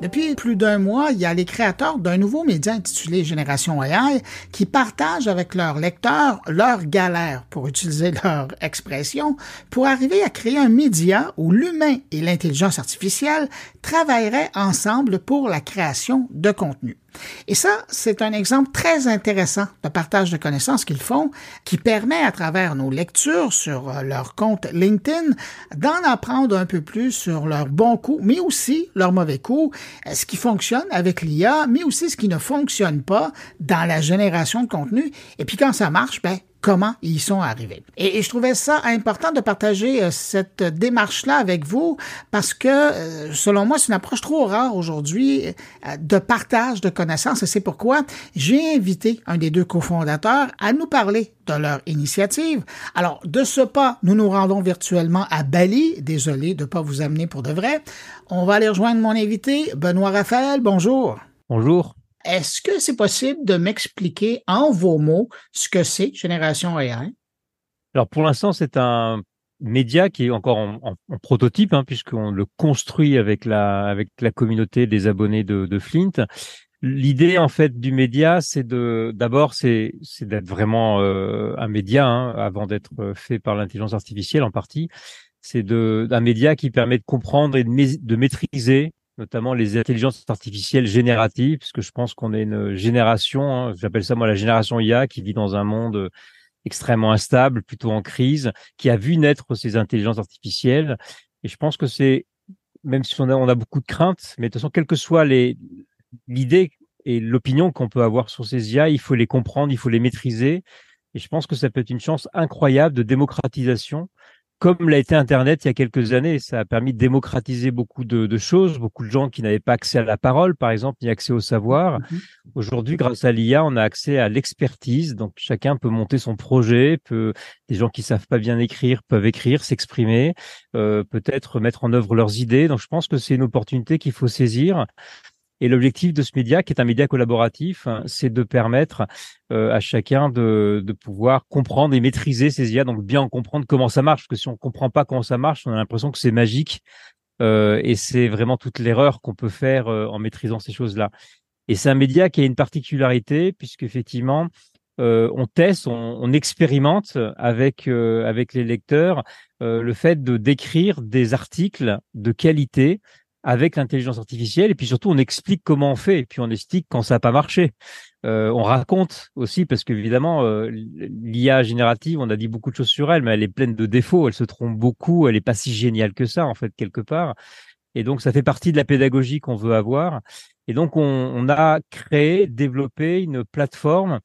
Depuis plus d'un mois, il y a les créateurs d'un nouveau média intitulé Génération AI qui partagent avec leurs lecteurs leurs galères, pour utiliser leur expression, pour arriver à créer un média où l'humain et l'intelligence artificielle travailleraient ensemble pour la création de contenu. Et ça, c'est un exemple très intéressant de partage de connaissances qu'ils font, qui permet à travers nos lectures sur euh, leur compte LinkedIn d'en apprendre un peu plus sur leurs bons coups, mais aussi leurs mauvais coups, euh, ce qui fonctionne avec l'IA, mais aussi ce qui ne fonctionne pas dans la génération de contenu. Et puis quand ça marche, ben, comment ils sont arrivés. Et, je trouvais ça important de partager euh, cette démarche-là avec vous parce que, euh, selon moi, c'est une approche trop rare aujourd'hui euh, de partage de connaissances et c'est pourquoi j'ai invité un des deux cofondateurs à nous parler de leur initiative. Alors, de ce pas, nous nous rendons virtuellement à Bali. Désolé de ne pas vous amener pour de vrai. On va aller rejoindre mon invité, Benoît Raphaël. Bonjour. Bonjour. Est-ce que c'est possible de m'expliquer en vos mots ce que c'est Génération AI? Alors pour l'instant, c'est un média qui est encore en, prototype, hein, puisqu'on le construit avec la, avec la communauté des abonnés de, Flint. L'idée en fait du média, c'est de d'abord c'est c'est d'être vraiment euh, un média hein, avant d'être fait par l'intelligence artificielle en partie. C'est de d'un média qui permet de comprendre et de, de maîtriser notamment les intelligences artificielles génératives, puisque je pense qu'on est une génération, hein, j'appelle ça moi la génération IA, qui vit dans un monde extrêmement instable, plutôt en crise, qui a vu naître ces intelligences artificielles. Et je pense que c'est, même si on a, on a beaucoup de craintes, mais de toute façon, quelle que soit les, l'idée et l'opinion qu'on peut avoir sur ces IA, il faut les comprendre, il faut les maîtriser. Et je pense que ça peut être une chance incroyable de démocratisation comme l'a été Internet il y a quelques années. Ça a permis de démocratiser beaucoup de, choses, beaucoup de gens qui n'avaient pas accès à la parole, par exemple, ni accès au savoir. Mhm. Aujourd'hui, grâce à l'IA, on a accès à l'expertise. Donc, chacun peut monter son projet, peut, des gens qui savent pas bien écrire peuvent écrire, s'exprimer, euh, peut-être mettre en œuvre leurs idées. Donc, je pense que c'est une opportunité qu'il faut saisir. Et l'objectif de ce média, qui est un média collaboratif, hein, c'est de permettre euh, à chacun de, pouvoir comprendre et maîtriser ces IA, donc bien comprendre comment ça marche. Parce que si on comprend pas comment ça marche, on a l'impression que c'est magique. Euh, et c'est vraiment toute l'erreur qu'on peut faire euh, en maîtrisant ces choses-là. Et c'est un média qui a une particularité, puisqu'effectivement, euh, on teste, on, expérimente avec avec les lecteurs le fait de d'écrire des articles de qualité avec l'intelligence artificielle et puis surtout on explique comment on fait et puis on explique quand ça n'a pas marché. Euh, on raconte aussi parce qu'évidemment euh, l'IA générative, on a dit beaucoup de choses sur elle, mais elle est pleine de défauts, elle se trompe beaucoup, elle est pas si géniale que ça en fait quelque part. Et donc ça fait partie de la pédagogie qu'on veut avoir. Et donc on, on, a créé, développé une plateforme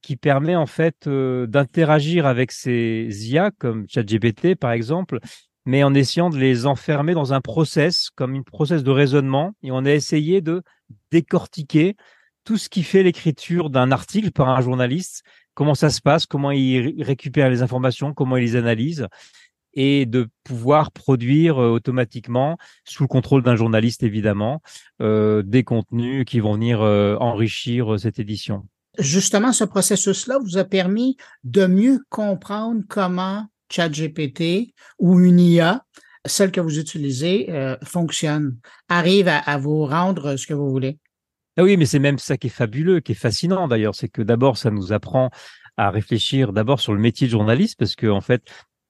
qui permet en fait euh, d'interagir avec ces IA comme ChatGPT par exemple mais en essayant de les enfermer dans un process, comme une process de raisonnement, et on a essayé de décortiquer tout ce qui fait l'écriture d'un article par un journaliste, comment ça se passe, comment il récupère les informations, comment il les analyse, et de pouvoir produire euh, automatiquement, sous le contrôle d'un journaliste évidemment, euh, des contenus qui vont venir euh, enrichir cette édition. Justement, ce processus-là vous a permis de mieux comprendre comment ChatGPT ou une IA, celle que vous utilisez, euh, fonctionne, arrive à, vous rendre ce que vous voulez. Ah oui, mais c'est même ça qui est fabuleux, qui est fascinant d'ailleurs, c'est que d'abord, ça nous apprend à réfléchir d'abord sur le métier de journaliste, parce qu'en en fait,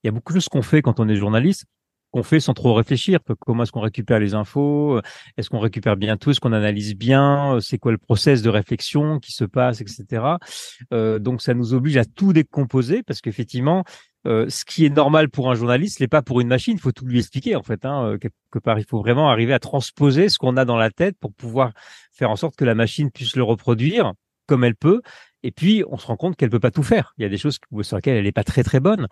il y a beaucoup de choses qu'on fait quand on est journaliste qu'on fait sans trop réfléchir. Comment est-ce qu'on récupère les infos Est-ce qu'on récupère bien tout Est-ce qu'on analyse bien C'est quoi le process de réflexion qui se passe, etc. Euh, donc ça nous oblige à tout décomposer parce qu'effectivement, euh, ce qui est normal pour un journaliste n'est pas pour une machine. Il faut tout lui expliquer en fait. Hein, euh, quelque part, il faut vraiment arriver à transposer ce qu'on a dans la tête pour pouvoir faire en sorte que la machine puisse le reproduire comme elle peut. Et puis, on se rend compte qu'elle peut pas tout faire. Il y a des choses sur lesquelles elle n'est pas très très bonne.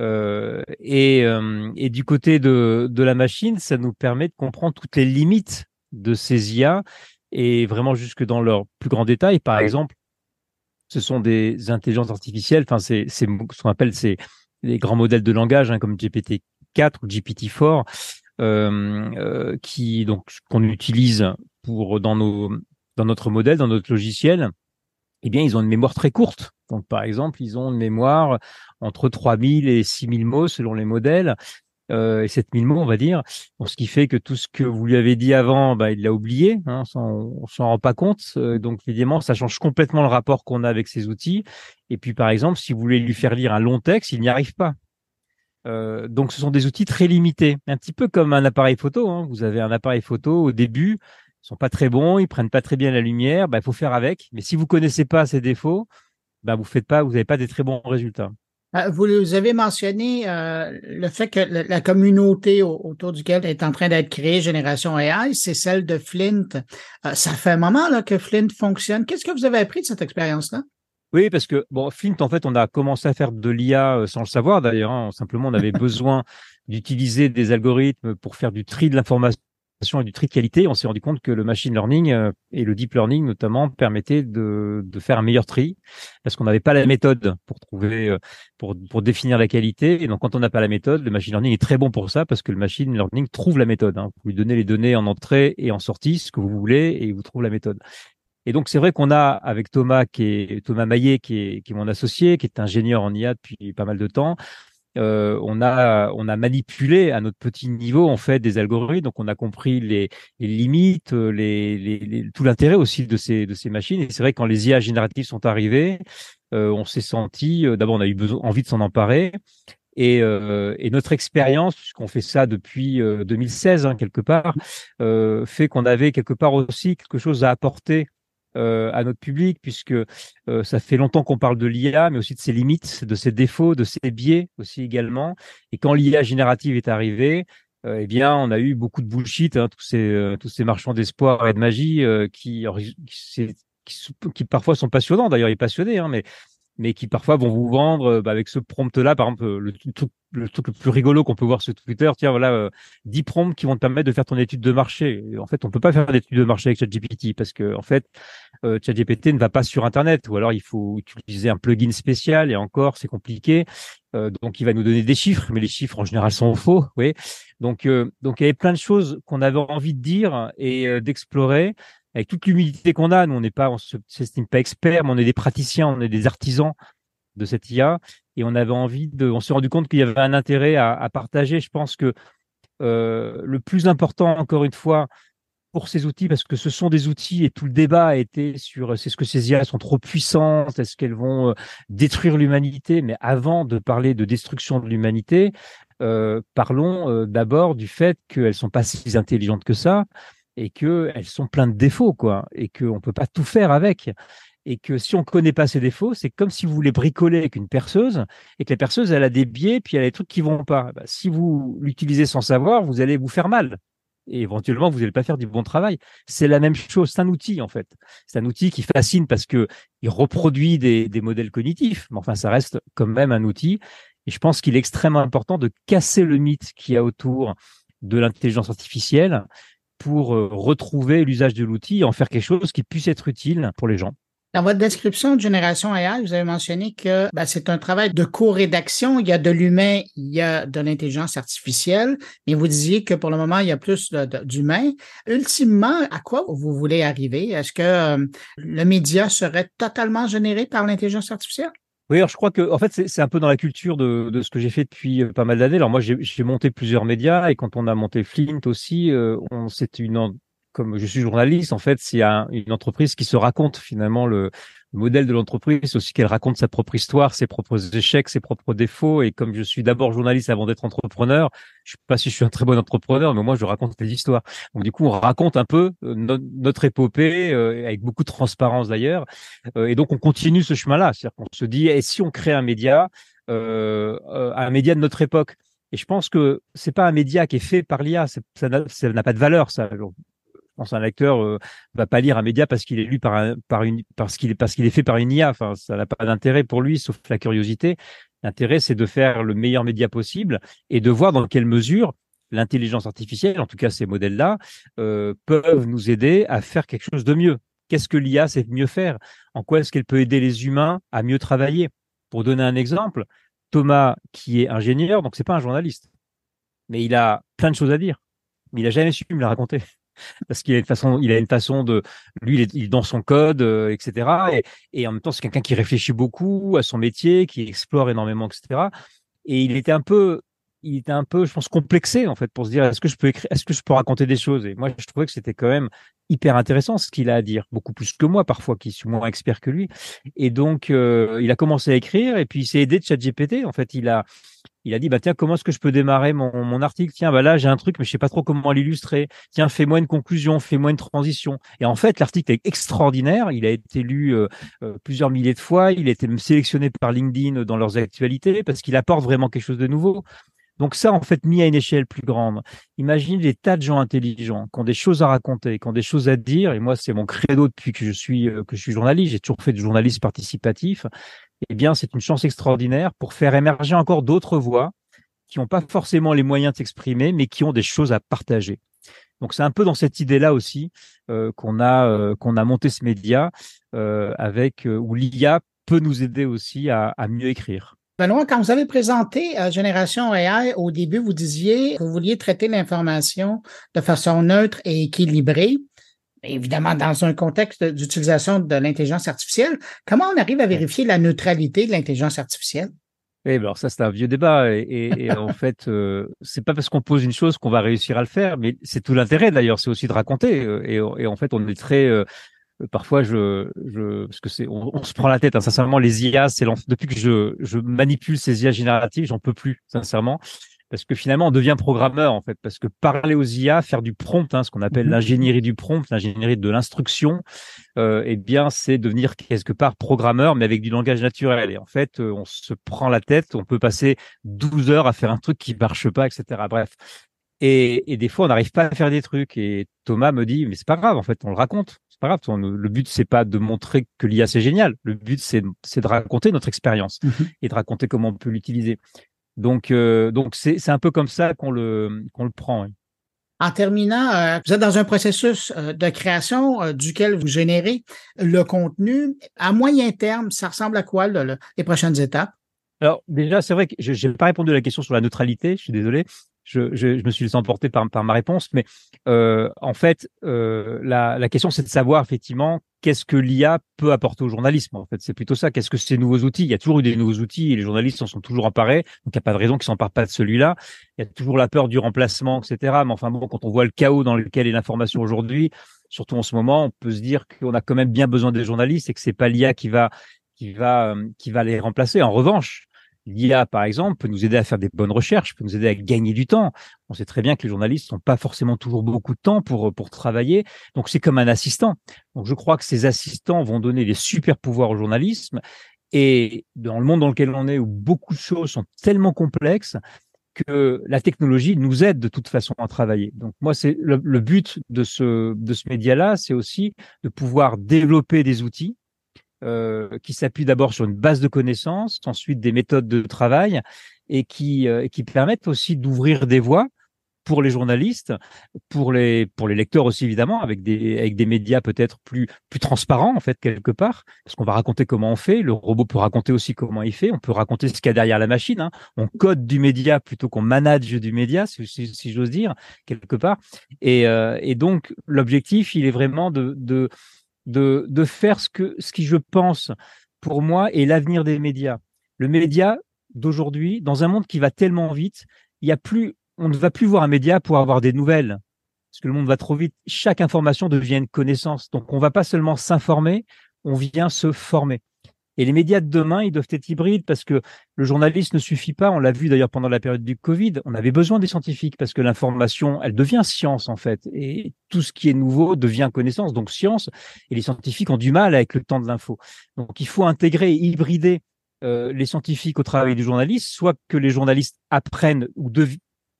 Euh, et, euh, et, du côté de, de la machine, ça nous permet de comprendre toutes les limites de ces IA et vraiment jusque dans leur plus grand détail. Par exemple, ce sont des intelligences artificielles. Enfin, c'est ce qu'on appelle ces les grands modèles de langage hein, comme GPT-4 ou GPT-4 euh, euh, qui donc qu'on utilise pour dans notre modèle, dans notre logiciel. Eh bien, ils ont une mémoire très courte. Donc, par exemple, ils ont une mémoire entre 3000 et 6000 mots selon les modèles. Euh, et 7000 mots, on va dire. Bon, ce qui fait que tout ce que vous lui avez dit avant, bah, il l'a oublié, hein, on s'en rend pas compte. Euh, donc évidemment, ça change complètement le rapport qu'on a avec ces outils. Et puis par exemple, si vous voulez lui faire lire un long texte, il n'y arrive pas. Euh, donc ce sont des outils très limités, un petit peu comme un appareil photo. Hein. Vous avez un appareil photo au début, ils sont pas très bons, ils prennent pas très bien la lumière, bah, il faut faire avec. Mais si vous connaissez pas ces défauts, bah, vous faites pas, vous n'avez pas des très bons résultats. Euh, vous avez mentionné euh, le fait que la, communauté autour duquel est en train d'être créée, Génération AI, c'est celle de Flint. Euh, ça fait un moment là, que Flint fonctionne. Qu'est-ce que vous avez appris de cette expérience-là? Oui, parce que bon, Flint, en fait, on a commencé à faire de l'IA sans le savoir d'ailleurs. Hein. Simplement, on avait besoin d'utiliser des algorithmes pour faire du tri de l'information et du tri de qualité, on s'est rendu compte que le machine learning euh, et le deep learning notamment permettaient de, de faire un meilleur tri parce qu'on n'avait pas la méthode pour trouver euh, pour, pour définir la qualité. Et donc quand on n'a pas la méthode, le machine learning est très bon pour ça parce que le machine learning trouve la méthode. Hein. Vous lui donnez les données en entrée et en sortie, ce que vous voulez, et il vous trouve la méthode. Et donc c'est vrai qu'on a avec Thomas qui est Thomas Maillet qui est, qui est mon associé, qui est ingénieur en IA depuis pas mal de temps, euh, on a manipulé à notre petit niveau en fait des algorithmes, donc on a compris les, limites, euh, tout l'intérêt aussi de ces machines. Et c'est vrai que quand les IA génératives sont arrivées, euh, on s'est senti d'abord on a eu envie de s'en emparer. Et, et, notre expérience, puisqu'on fait ça depuis 2016 hein, quelque part, fait qu'on avait quelque part aussi quelque chose à apporter euh, à notre public, puisque euh, ça fait longtemps qu'on parle de l'IA, mais aussi de ses limites, de ses défauts, de ses biais aussi également. Et quand l'IA générative est arrivée, euh, eh bien, on a eu beaucoup de bullshit, hein, tous ces tous ces marchands d'espoir et de magie qui, qui, parfois sont passionnants. D'ailleurs, il est passionné, hein, mais mais qui parfois vont vous vendre bah, avec ce prompt-là, par exemple, le, truc, le truc le plus rigolo qu'on peut voir sur Twitter, tiens, voilà, euh, 10 prompts qui vont te permettre de faire ton étude de marché. en fait, on peut pas faire d'étude de marché avec ChatGPT parce que, en fait, euh, ChatGPT ne va pas sur Internet ou alors il faut utiliser un plugin spécial et encore, c'est compliqué. Euh, donc, il va nous donner des chiffres, mais les chiffres en général sont faux. Oui. Donc, euh, donc il y avait plein de choses qu'on avait envie de dire et euh, d'explorer avec toute l'humilité qu'on a, nous on n'est pas, on s'estime pas expert, mais on est des praticiens, on est des artisans de cette IA, et on avait envie de, on s'est rendu compte qu'il y avait un intérêt à, partager. Je pense que euh, le plus important, encore une fois, pour ces outils, parce que ce sont des outils et tout le débat a été sur c'est ce que ces IA sont trop puissantes, est-ce qu'elles vont euh, détruire l'humanité? Mais avant de parler de destruction de l'humanité, euh, parlons d'abord du fait qu'elles sont pas si intelligentes que ça, et que elles sont pleines de défauts, quoi, et qu'on peut pas tout faire avec. Et que si on connaît pas ces défauts, c'est comme si vous voulez bricoler avec une perceuse et que la perceuse, elle a des biais, puis elle a des trucs qui vont pas. Bah, si vous l'utilisez sans savoir, vous allez vous faire mal. Et éventuellement, vous n'allez pas faire du bon travail. C'est la même chose. C'est un outil, en fait. C'est un outil qui fascine parce que il reproduit des, des modèles cognitifs. Mais enfin, ça reste quand même un outil. Et je pense qu'il est extrêmement important de casser le mythe qu'il y a autour de l'intelligence artificielle pour euh, retrouver l'usage de l'outil et en faire quelque chose qui puisse être utile pour les gens. Dans votre description de Génération AI, vous avez mentionné que ben, c'est un travail de co-rédaction. Il y a de l'humain, il y a de l'intelligence artificielle, mais vous disiez que pour le moment, il y a plus d'humain. Ultimement, à quoi vous voulez arriver? Est-ce que euh, le média serait totalement généré par l'intelligence artificielle? Oui, alors je crois que en fait c'est un peu dans la culture de, ce que j'ai fait depuis euh, pas mal d'années. Alors moi j'ai monté plusieurs médias et quand on a monté Flint aussi, euh, on c'était une comme je suis journaliste en fait c'est une entreprise qui se raconte finalement le, le modèle de l'entreprise, c'est aussi qu'elle raconte sa propre histoire, ses propres échecs, ses propres défauts. Et comme je suis d'abord journaliste avant d'être entrepreneur, je sais pas si je suis un très bon entrepreneur, mais moi je raconte des histoires. Donc du coup, on raconte un peu euh, notre épopée euh, avec beaucoup de transparence d'ailleurs. Euh, et donc on continue ce chemin-là, c'est-à-dire qu'on se dit, et si on crée un média, un média de notre époque? Et je pense que c'est pas un média qui est fait par l'IA, ça n'a pas de valeur. Ça, pense un lecteur euh, va pas lire un média parce qu'il est lu par une parce qu'il est parce qu'il est fait par une IA. Enfin, ça n'a pas d'intérêt pour lui, sauf la curiosité. L'intérêt, c'est de faire le meilleur média possible et de voir dans quelle mesure l'intelligence artificielle, en tout cas ces modèles-là, euh, peuvent nous aider à faire quelque chose de mieux. Qu'est-ce que l'IA sait mieux faire? En quoi est-ce qu'elle peut aider les humains à mieux travailler? Pour donner un exemple, Thomas, qui est ingénieur, donc c'est pas un journaliste, mais il a plein de choses à dire, mais il a jamais su me la raconter parce qu'il a une façon, il a une façon de, lui, il est, dans son code, euh, etc. Et, et, en même temps, c'est quelqu'un qui réfléchit beaucoup à son métier, qui explore énormément, etc. Et il était un peu il était un peu, je pense, complexé en fait pour se dire est-ce que je peux écrire, est-ce que je peux raconter des choses? Et moi, je trouvais que c'était quand même hyper intéressant ce qu'il a à dire, beaucoup plus que moi parfois, qui suis moins expert que lui. Et donc, euh, il a commencé à écrire et puis il s'est aidé de ChatGPT. En fait, il a, il a dit bah tiens comment est-ce que je peux démarrer mon, mon article? Tiens bah là j'ai un truc mais je sais pas trop comment l'illustrer. Tiens fais-moi une conclusion fais-moi une transition. Et en fait l'article est extraordinaire. Il a été lu euh, euh, plusieurs milliers de fois. Il a été sélectionné par LinkedIn dans leurs actualités parce qu'il apporte vraiment quelque chose de nouveau donc ça, en fait, mis à une échelle plus grande. Imagine des tas de gens intelligents qui ont des choses à raconter, qui ont des choses à dire. Et moi, c'est mon credo depuis que je suis euh, journaliste. J'ai toujours fait du journalisme participatif. Eh bien, c'est une chance extraordinaire pour faire émerger encore d'autres voix qui n'ont pas forcément les moyens de s'exprimer, mais qui ont des choses à partager. Donc c'est un peu dans cette idée-là aussi euh, qu'on a euh, qu'on a monté ce média avec où l'IA peut nous aider aussi à mieux écrire. Benoît, quand vous avez présenté euh, Génération AI, au début, vous disiez que vous vouliez traiter l'information de façon neutre et équilibrée, évidemment dans un contexte d'utilisation de l'intelligence artificielle. Comment on arrive à vérifier la neutralité de l'intelligence artificielle? Oui, alors ça c'est un vieux débat et, en fait euh, c'est pas parce qu'on pose une chose qu'on va réussir à le faire, mais c'est tout l'intérêt d'ailleurs, c'est aussi de raconter euh, et, et, en fait on est très euh, parfois je, je parce que c'est on, se prend la tête hein. sincèrement les IA c'est depuis que je, je manipule ces IA génératives j'en peux plus sincèrement. Parce que finalement on devient programmeur en fait. Parce que parler aux IA faire du prompt hein, ce qu'on appelle mhm. l'ingénierie du prompt l'ingénierie de l'instruction euh, eh bien c'est devenir quelque part programmeur mais avec du langage naturel. Et en fait euh, on se prend la tête on peut passer 12 heures à faire un truc qui marche pas etc bref. Et, et des fois on n'arrive pas à faire des trucs. Et Thomas me dit mais c'est pas grave en fait on le raconte c'est pas grave. Le but, c'est pas de montrer que l'IA c'est génial. Le but, c'est de raconter notre expérience mhm. et de raconter comment on peut l'utiliser. Donc, euh, donc c'est un peu comme ça qu'on le qu'on le prend. En terminant, euh, vous êtes dans un processus euh, de création duquel vous générez le contenu. À moyen terme, ça ressemble à quoi les prochaines étapes? Alors déjà, c'est vrai que je n'ai pas répondu à la question sur la neutralité, je suis désolé je, je, je, me suis laissé emporter par, par ma réponse, mais euh, en fait, euh, la, la, question c'est de savoir effectivement qu'est-ce que l'IA peut apporter au journalisme. En fait, c'est plutôt ça. Qu'est-ce que ces nouveaux outils? Il y a toujours eu des nouveaux outils et les journalistes en sont toujours emparés, donc il n'y a pas de raison qu'ils s'emparent pas de celui-là. Il y a toujours la peur du remplacement, etc. Mais enfin bon, quand on voit le chaos dans lequel est l'information aujourd'hui, surtout en ce moment, on peut se dire qu'on a quand même bien besoin des journalistes et que c'est pas l'IA qui va qui va euh, qui va les remplacer. En revanche, L'IA, par exemple, peut nous aider à faire des bonnes recherches, peut nous aider à gagner du temps. On sait très bien que les journalistes n'ont pas forcément toujours beaucoup de temps pour, pour travailler. Donc, c'est comme un assistant. Donc, je crois que ces assistants vont donner des super pouvoirs au journalisme. Et dans le monde dans lequel on est, où beaucoup de choses sont tellement complexes, que la technologie nous aide de toute façon à travailler. Donc moi, c'est le, le, but de ce de ce média-là, c'est aussi de pouvoir développer des outils euh, qui s'appuie d'abord sur une base de connaissances, ensuite des méthodes de travail et qui, euh, qui permettent aussi d'ouvrir des voies pour les journalistes, pour les pour les lecteurs aussi évidemment, avec des avec des médias peut-être plus plus transparents en fait quelque part, parce qu'on va raconter comment on fait. Le robot peut raconter aussi comment il fait. On peut raconter ce qu'il y a derrière la machine. Hein. On code du média plutôt qu'on manage du média, si, j'ose dire quelque part. Et, euh, et donc l'objectif, il est vraiment de de de, faire ce, que, ce qui, je pense, pour moi, est l'avenir des médias. Le média d'aujourd'hui, dans un monde qui va tellement vite, il y a plus, on ne va plus voir un média pour avoir des nouvelles, parce que le monde va trop vite. Chaque information devient une connaissance. Donc, on va pas seulement s'informer, on vient se former. Et les médias de demain, ils doivent être hybrides parce que le journaliste ne suffit pas. On l'a vu d'ailleurs pendant la période du Covid. On avait besoin des scientifiques parce que l'information, elle devient science en fait. Et tout ce qui est nouveau devient connaissance, donc science. Et les scientifiques ont du mal avec le temps de l'info. Donc il faut intégrer et hybrider euh, les scientifiques au travail du journaliste, soit que les journalistes apprennent ou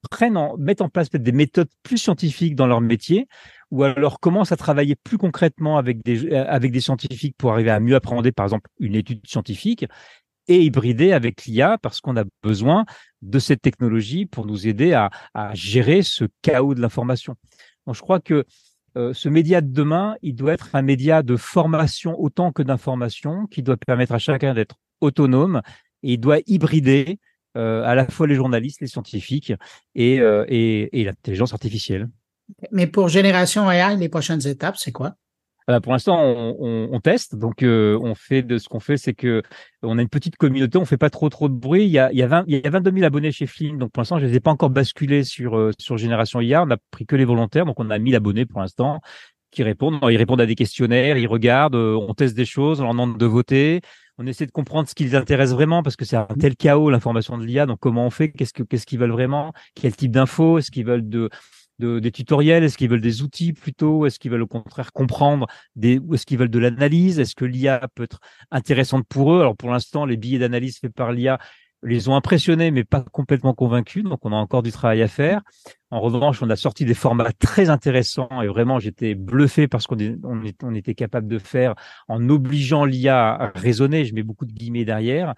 prennent en, mettent en place peut-être des méthodes plus scientifiques dans leur métier, ou alors commence à travailler plus concrètement avec des, euh, avec des scientifiques pour arriver à mieux appréhender, par exemple, une étude scientifique et hybrider avec l'IA parce qu'on a besoin de cette technologie pour nous aider à, à gérer ce chaos de l'information? Donc, je crois que euh, ce média de demain, il doit être un média de formation autant que d'information, qui doit permettre à chacun d'être autonome et il doit hybrider euh, à la fois les journalistes, les scientifiques et, et, et l'intelligence artificielle. Mais pour Génération AI, les prochaines étapes, c'est quoi? bah, pour l'instant, on, teste. Donc, euh, on fait de ce qu'on fait, c'est que on a une petite communauté. On fait pas trop trop de bruit. Il y a, il y a, 20, il y a 22 000 abonnés chez Flynn. Donc, pour l'instant, je les ai pas encore basculés sur euh, sur Génération IA. On a pris que les volontaires. Donc, on a 1000 abonnés pour l'instant qui répondent. Ils répondent à des questionnaires. Ils regardent. Euh, on teste des choses. On leur demande de voter. On essaie de comprendre ce qui les intéresse vraiment parce que c'est un tel chaos l'information de l'IA. Donc, comment on fait? Qu'est-ce que qu'est-ce qu'ils veulent vraiment? Quel type d'infos? Est-ce qu'ils veulent de de, des tutoriels? Est-ce qu'ils veulent des outils plutôt? Est-ce qu'ils veulent au contraire comprendre des, est-ce qu'ils veulent de l'analyse? Est-ce que l'IA peut être intéressante pour eux? Alors pour l'instant, les billets d'analyse faits par l'IA les ont impressionnés, mais pas complètement convaincus. Donc, on a encore du travail à faire. En revanche, on a sorti des formats très intéressants et vraiment, j'étais bluffé parce qu'on on, on était capable de faire en obligeant l'IA à raisonner. Je mets beaucoup de guillemets derrière.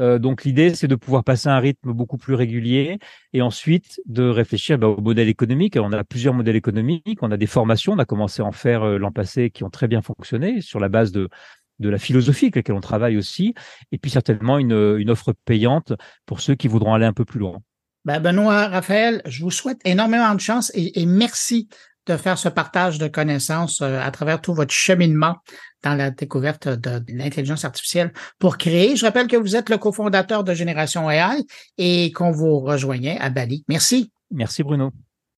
Euh, donc l'idée, c'est de pouvoir passer à un rythme beaucoup plus régulier et ensuite de réfléchir bah, au modèle économique. On a plusieurs modèles économiques, on a des formations, on a commencé à en faire euh, l'an passé qui ont très bien fonctionné sur la base de, de la philosophie avec laquelle on travaille aussi, et puis certainement une, une offre payante pour ceux qui voudront aller un peu plus loin. Ben Benoît, Raphaël, je vous souhaite énormément de chance et, et merci de faire ce partage de connaissances euh, à travers tout votre cheminement dans la découverte de l'intelligence artificielle pour créer. Je rappelle que vous êtes le cofondateur de Génération AI et qu'on vous rejoignait à Bali. Merci. Merci Bruno.